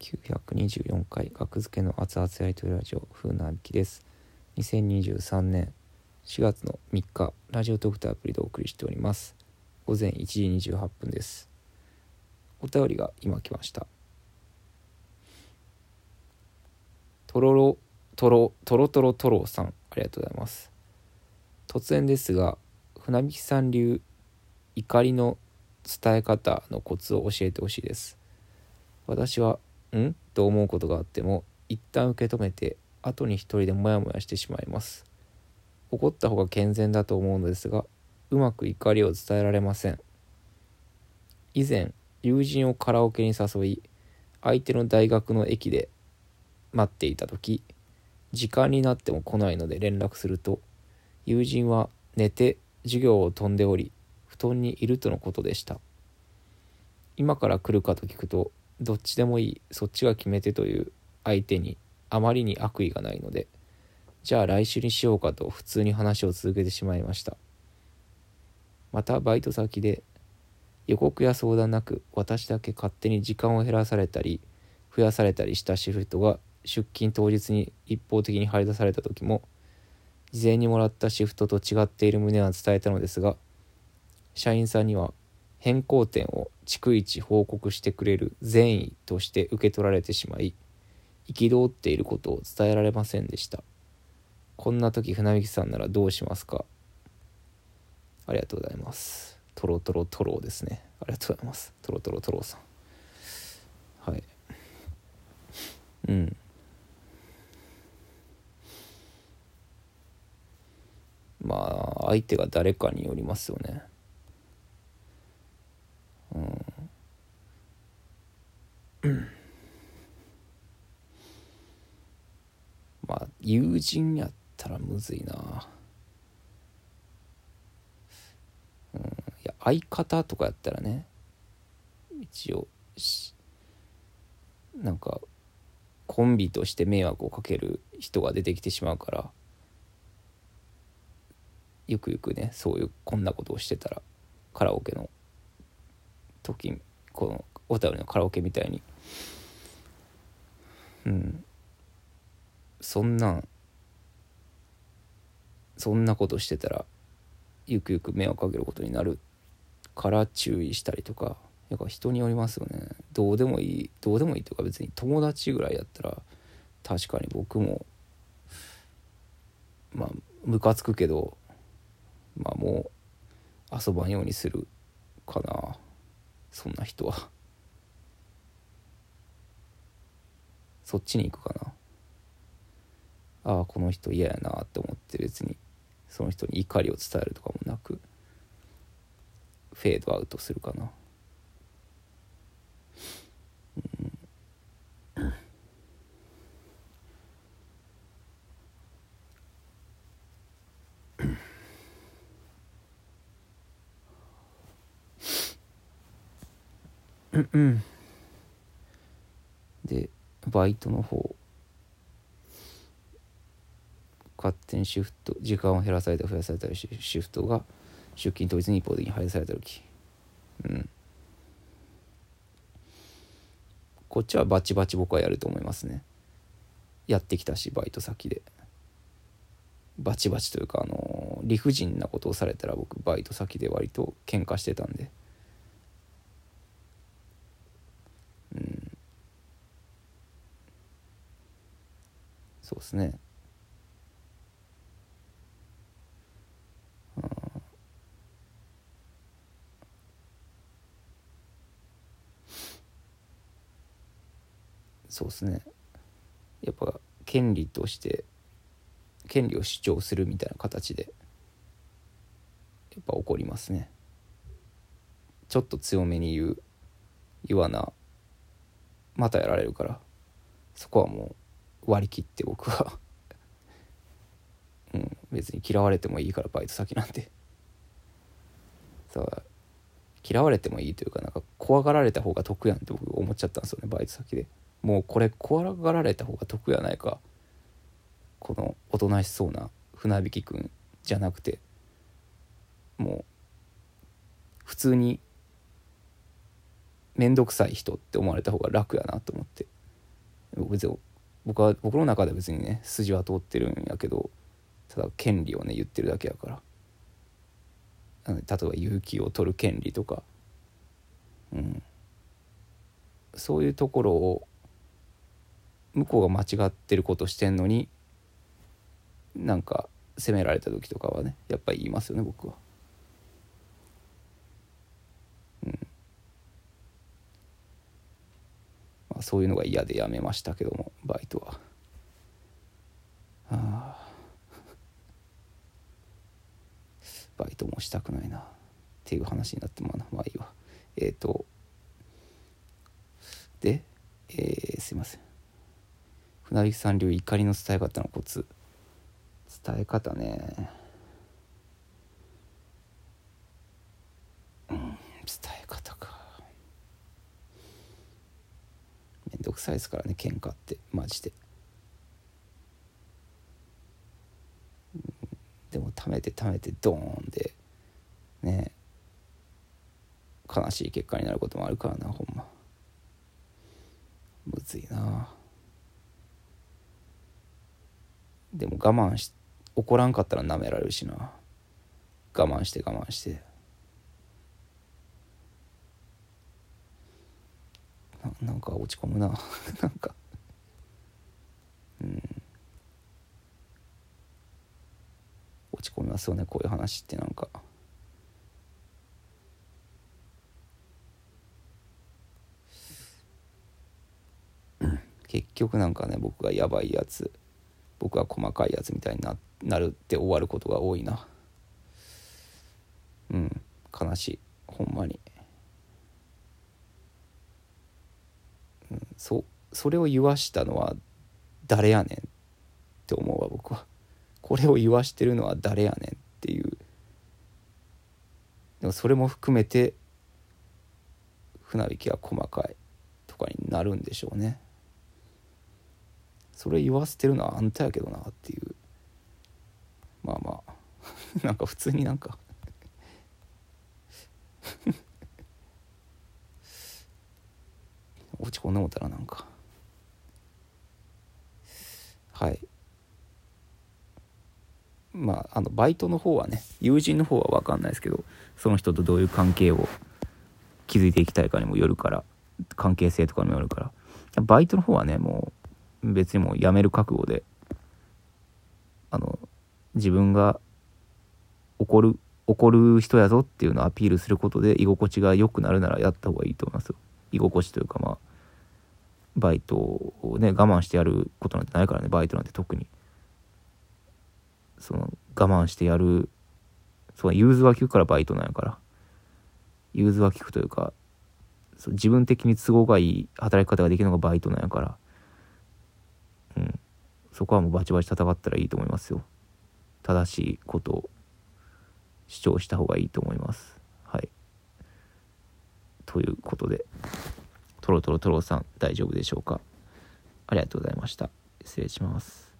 924回学付けの熱々やりとりラジオ風なびきです。2023年4月の3日ラジオトークとアプリでお送りしております。午前1時28分です。お便りが今来ました。とろろとろとろとろとろさんありがとうございます。突然ですが船引さん流怒りの伝え方のコツを教えてほしいです。私はん？と思うことがあっても一旦受け止めて後に一人でモヤモヤしてしまいます。怒った方が健全だと思うのですがうまく怒りを伝えられません。以前友人をカラオケに誘い相手の大学の駅で待っていた時時間になっても来ないので連絡すると友人は寝て授業を飛んでおり布団にいるとのことでした。今から来るかと聞くとどっちでもいいそっちが決めてという相手にあまりに悪意がないのでじゃあ来週にしようかと普通に話を続けてしまいました。またバイト先で予告や相談なく私だけ勝手に時間を減らされたり増やされたりしたシフトが出勤当日に一方的に張り出された時も事前にもらったシフトと違っている旨は伝えたのですが社員さんには変更点を逐一報告してくれる善意として受け取られてしまい憤っていることを伝えられませんでした。こんな時船引さんならどうしますか？ありがとうございます。トロトロトロですね。ありがとうございます。トロトロトロさん。はい。うん。まあ相手が誰かによりますよねうんまあ友人やったらむずいな。うんいや相方とかやったらね一応なんかコンビとして迷惑をかける人が出てきてしまうからゆくゆくねそういうこんなことをしてたらカラオケの時この小樽のカラオケみたいに。うん。そんなんそんなことしてたらゆくゆく迷惑かけることになるから注意したりとかやっぱ人によりますよね。どうでもいいどうでもいいというか別に友達ぐらいやったら確かに僕もまあムカつくけどまあもう遊ばんようにするかな。そんな人は。そっちに行くかな。ああこの人嫌やなって思って別にその人に怒りを伝えるとかもなくフェードアウトするかな。うん。うん。でバイトの方勝手にシフト時間を減らされたり増やされたりシフトが出勤当日に一方的に配された時。うん。こっちはバチバチ僕はやると思いますね。やってきたしバイト先で。バチバチというかあの理不尽なことをされたら僕バイト先で割と喧嘩してたんで。うん。そうですね。そうですね。やっぱ権利として権利を主張するみたいな形でやっぱ起こりますね。ちょっと強めに言う言わなまたやられるからそこはもう割り切って僕は。うん、別に嫌われてもいいからバイト先なんでさ嫌われてもいいというかなんか怖がられた方が得やんって僕思っちゃったんですよねバイト先で。もうこれ怖がられた方が得やないか。このおとなしそうな船引くんじゃなくて。もう普通に面倒くさい人って思われた方が楽やなと思って。別に僕は僕の中で別にね筋は通ってるんやけどただ権利をね言ってるだけやから。例えば勇気を取る権利とか。うん。そういうところを向こうが間違ってることしてんのになんか責められた時とかはねやっぱり言いますよね僕は。うんまあ、そういうのが嫌でやめましたけどもバイトは。あ バイトもしたくないなっていう話になってもまあいいわ。えっ、ー、とで、えー、すいません船引さん流怒りの伝え方のコツ。伝え方ね。うん伝え方か。めんどくさいですからね喧嘩って。マジで、でも貯めて貯めてドーンで。ね。悲しい結果になることもあるからなほんま。むずいな。でも我慢し怒らんかったら舐められるしな。我慢して我慢して。ななんか落ち込むな。なんか。うん。落ち込みますよねこういう話ってなんか。結局なんかね僕がやばいやつ。僕は細かいやつみたいにななるって終わることが多いな。うん。悲しい。ほんまに、うん、そそれを言わしたのは誰やねんって思うわ僕は。これを言わしてるのは誰やねんっていう。でもそれも含めて船引きは細かいとかになるんでしょうね。それ言わせてるのはあんたやけどなっていう。まあまあ。なんか普通になんか。落ち込んでもたらなんか。はい。まああのバイトの方はね友人の方は分かんないですけどその人とどういう関係を築いていきたいかにもよるから関係性とかにもよるから。バイトの方はねもう別にもう辞める覚悟であの自分が怒る怒る人やぞっていうのをアピールすることで居心地が良くなるならやった方がいいと思いますよ。居心地というかまあバイトをね我慢してやることなんてないからねバイトなんて特に。その我慢してやるその融通は利くからバイトなんやから。融通は利くというかそう自分的に都合がいい働き方ができるのがバイトなんやから。うん、そこはもうバチバチ戦ったらいいと思いますよ。正しいことを主張した方がいいと思います。はい。ということでトロトロトロさん大丈夫でしょうか？ありがとうございました。失礼します。